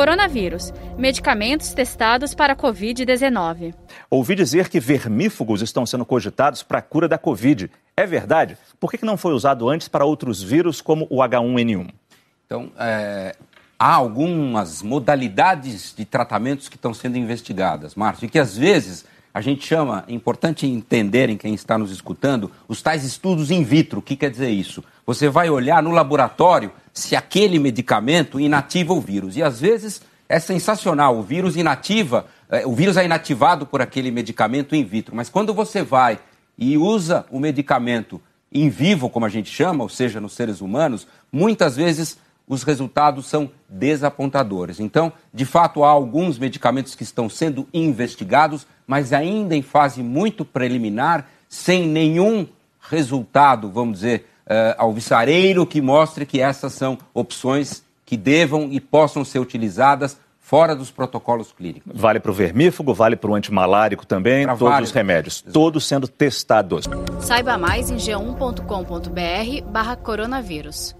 Coronavírus, medicamentos testados para a Covid-19. Ouvi dizer que vermífugos estão sendo cogitados para a cura da Covid. É verdade? Por que não foi usado antes para outros vírus como o H1N1? Então, é, há algumas modalidades de tratamentos que estão sendo investigadas, Márcio, e que às vezes a gente chama, é importante entenderem quem está nos escutando, os tais estudos in vitro. O que quer dizer isso? Você vai olhar no laboratório se aquele medicamento inativa o vírus. E às vezes é sensacional, o vírus inativa, é, o vírus é inativado por aquele medicamento in vitro. Mas quando você vai e usa o medicamento em vivo, como a gente chama, ou seja, nos seres humanos, muitas vezes os resultados são desapontadores. Então, de fato, há alguns medicamentos que estão sendo investigados, mas ainda em fase muito preliminar, sem nenhum resultado, vamos dizer, uh, alvissareiro que mostre que essas são opções que devam e possam ser utilizadas fora dos protocolos clínicos. Vale para o vermífugo, vale para o antimalárico também, pra todos vários. os remédios, todos sendo testados. Saiba mais em g1.com.br barra coronavírus.